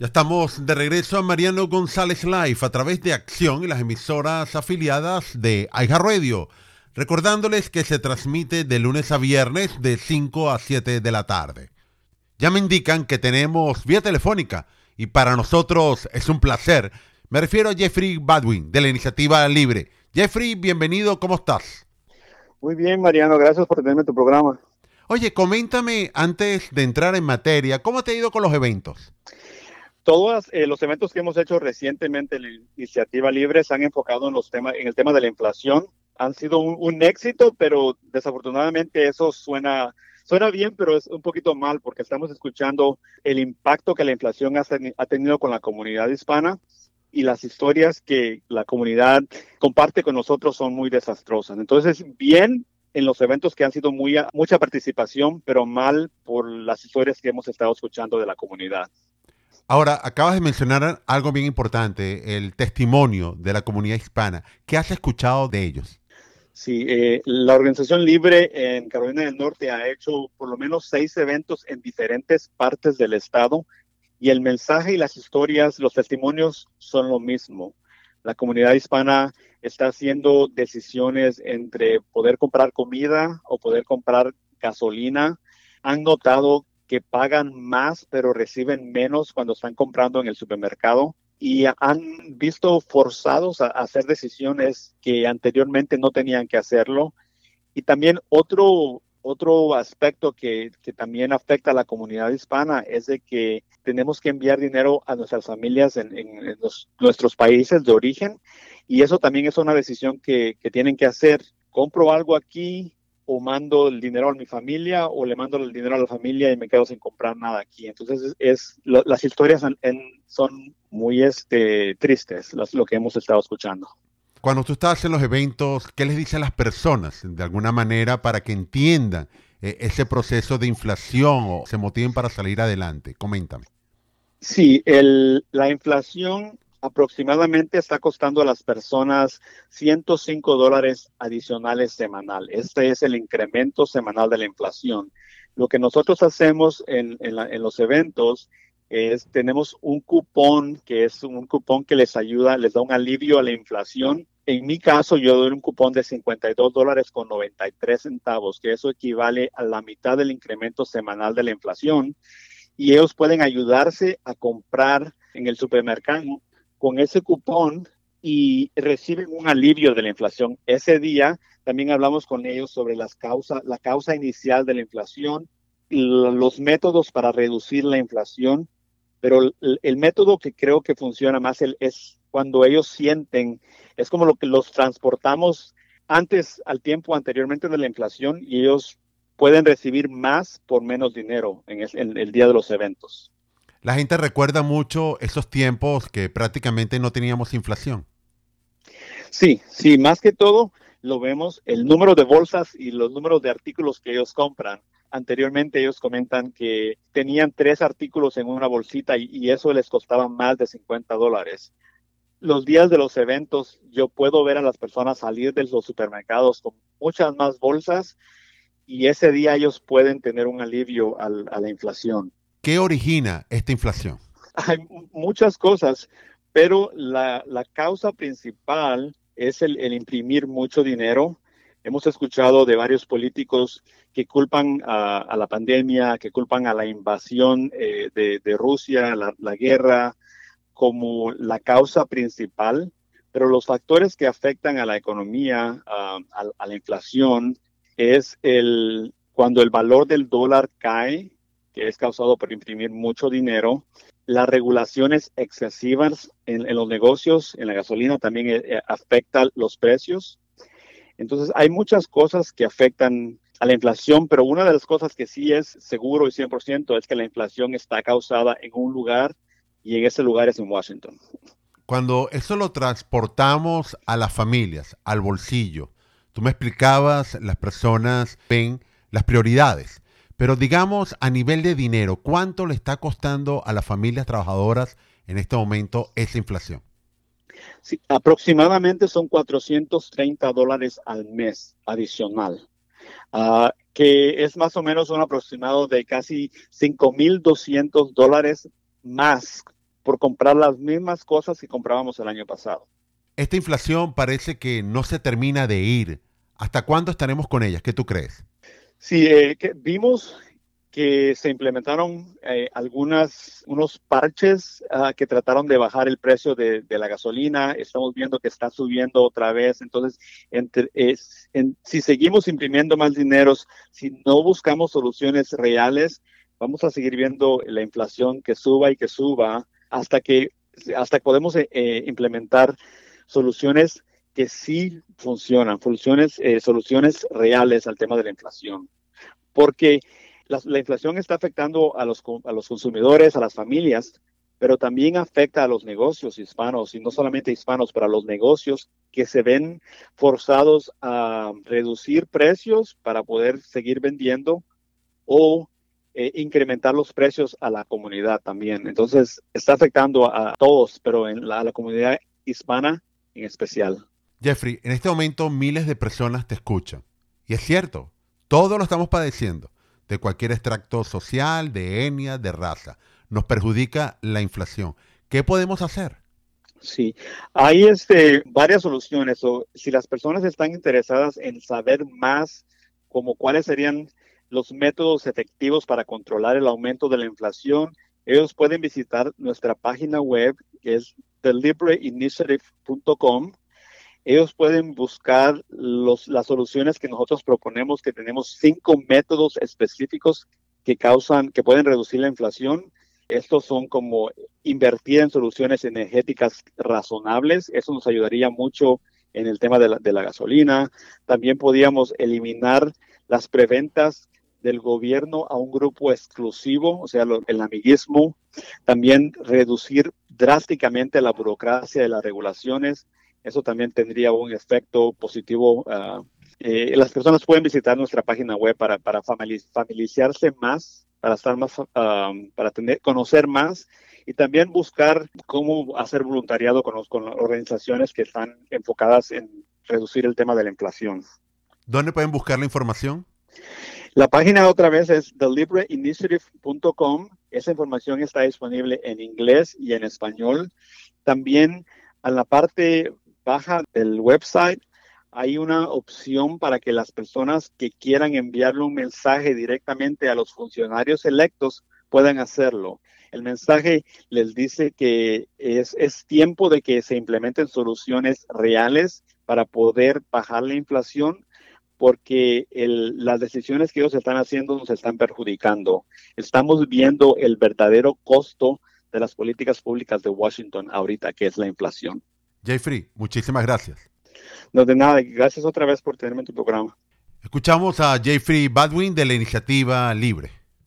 Ya estamos de regreso a Mariano González Live a través de Acción y las emisoras afiliadas de Radio. Recordándoles que se transmite de lunes a viernes de 5 a 7 de la tarde. Ya me indican que tenemos vía telefónica y para nosotros es un placer. Me refiero a Jeffrey Badwin de la Iniciativa Libre. Jeffrey, bienvenido, ¿cómo estás? Muy bien, Mariano, gracias por tenerme en tu programa. Oye, coméntame antes de entrar en materia, ¿cómo te ha ido con los eventos? Todos eh, los eventos que hemos hecho recientemente en la iniciativa libre se han enfocado en, los temas, en el tema de la inflación. Han sido un, éxito, pero desafortunadamente eso suena, suena bien, pero es un poquito mal porque estamos escuchando el impacto que la inflación ha tenido con la comunidad hispana y las historias que la comunidad comparte con nosotros son muy desastrosas. Entonces, bien en los eventos que han sido muy, mucha participación, pero mal por las historias que hemos estado escuchando de la comunidad. Ahora, acabas de mencionar algo bien importante, el testimonio de la comunidad hispana. ¿Qué has escuchado de ellos? Sí, eh, la Organización Libre en Carolina del Norte ha hecho por lo menos seis eventos en diferentes partes del estado y el mensaje y las historias, los testimonios son lo mismo. La comunidad hispana está haciendo decisiones entre poder comprar comida o poder comprar gasolina. Han notado que pagan más pero reciben menos cuando están comprando en el supermercado y han visto forzados a hacer decisiones que anteriormente no tenían que hacerlo. Y también otro, otro aspecto que, también afecta a la comunidad hispana es de que tenemos que enviar dinero a nuestras familias en, nuestros países de origen y eso también es una decisión que, que tienen que hacer. Compro algo aquí, o mando el dinero a mi familia o le mando el dinero a la familia y me quedo sin comprar nada aquí. Entonces es, las historias son muy este, tristes, lo que hemos estado escuchando. Cuando tú estás en los eventos, ¿qué les dice a las personas de alguna manera para que entiendan eh, ese proceso de inflación o se motiven para salir adelante? Coméntame. Sí, el, la inflación aproximadamente está costando a las personas 105 dólares adicionales semanal. Este es el incremento semanal de la inflación. Lo que nosotros hacemos en, los eventos es tenemos un cupón que es un cupón que les ayuda, les da un alivio a la inflación. En mi caso, yo doy un cupón de 52 dólares con 93 centavos, que eso equivale a la mitad del incremento semanal de la inflación. Y ellos pueden ayudarse a comprar en el supermercado con ese cupón y reciben un alivio de la inflación. Ese día también hablamos con ellos sobre las causas, la causa inicial de la inflación, los métodos para reducir la inflación, pero el, método que creo que funciona más es cuando ellos sienten, es como lo que los transportamos antes, al tiempo anteriormente de la inflación, y ellos pueden recibir más por menos dinero en el día de los eventos. La gente recuerda mucho esos tiempos que prácticamente no teníamos inflación. Sí, sí, más que todo lo vemos el número de bolsas y los números de artículos que ellos compran. Anteriormente ellos comentan que tenían tres artículos en una bolsita y, eso les costaba más de 50 dólares. Los días de los eventos yo puedo ver a las personas salir de los supermercados con muchas más bolsas y ese día ellos pueden tener un alivio a la inflación. ¿Qué origina esta inflación? Hay muchas cosas, pero la, causa principal es el, imprimir mucho dinero. Hemos escuchado de varios políticos que culpan a, la pandemia, que culpan a la invasión eh, de, Rusia, la, guerra, como la causa principal, pero los factores que afectan a la economía, a, a la inflación, es el cuando el valor del dólar cae que es causado por imprimir mucho dinero, las regulaciones excesivas en, los negocios, en la gasolina también eh, eh, afecta los precios. Entonces hay muchas cosas que afectan a la inflación, pero una de las cosas que sí es seguro y 100% es que la inflación está causada en un lugar y en ese lugar es en Washington. Cuando eso lo transportamos a las familias, al bolsillo, tú me explicabas, las personas ven las prioridades. Pero digamos a nivel de dinero, ¿cuánto le está costando a las familias trabajadoras en este momento esa inflación? Sí, aproximadamente son 430 dólares al mes adicional, ah, que es más o menos un aproximado de casi 5.200 dólares más por comprar las mismas cosas que comprábamos el año pasado. Esta inflación parece que no se termina de ir. ¿Hasta cuándo estaremos con ella? ¿Qué tú crees? Sí, eh, que vimos que se implementaron eh, algunas, unos parches ah, que trataron de bajar el precio de, la gasolina. Estamos viendo que está subiendo otra vez. Entonces, si seguimos imprimiendo más dineros, si no buscamos soluciones reales, vamos a seguir viendo la inflación que suba y que suba hasta que hasta podemos eh, implementar soluciones que sí funcionan, soluciones, soluciones reales al tema de la inflación. Porque la, inflación está afectando a los, a los consumidores, a las familias, pero también afecta a los negocios hispanos, y no solamente hispanos, pero a los negocios que se ven forzados a reducir precios para poder seguir vendiendo o eh, incrementar los precios a la comunidad también. Entonces, está afectando a todos, pero en a la comunidad hispana en especial. Jeffrey, en este momento miles de personas te escuchan. Y es cierto, todos lo estamos padeciendo de cualquier extracto social, de etnia, de raza. Nos perjudica la inflación. ¿Qué podemos hacer? Sí, hay este, varias soluciones. O, si las personas están interesadas en saber más, como cuáles serían los métodos efectivos para controlar el aumento de la inflación, ellos pueden visitar nuestra página web que es thelibreinitiative.com ellos pueden buscar los, las soluciones que nosotros proponemos, que tenemos cinco métodos específicos que causan, que pueden reducir la inflación. Estos son como invertir en soluciones energéticas razonables. Eso nos ayudaría mucho en el tema de la, de la gasolina. También podríamos eliminar las preventas del gobierno a un grupo exclusivo, o sea, el amiguismo. También reducir drásticamente la burocracia de las regulaciones eso también tendría un efecto positivo. Ah, eh, las personas pueden visitar nuestra página web para, para familiarizarse más, para estar más, ah, para tener, conocer más y también buscar cómo hacer voluntariado con, con organizaciones que están enfocadas en reducir el tema de la inflación. ¿Dónde pueden buscar la información? La página otra vez es thelibreinitiative.com. Esa información está disponible en inglés y en español. También en la parte baja del website hay una opción para que las personas que quieran enviarle un mensaje directamente a los funcionarios electos puedan hacerlo. El mensaje les dice que es, es tiempo de que se implementen soluciones reales para poder bajar la inflación porque las decisiones que ellos están haciendo nos están perjudicando. Estamos viendo el verdadero costo de las políticas públicas de Washington ahorita, que es la inflación. Jeffrey, muchísimas gracias. No, de nada. Gracias otra vez por tenerme en tu programa. Escuchamos a Jeffrey Badwin de la Iniciativa Libre.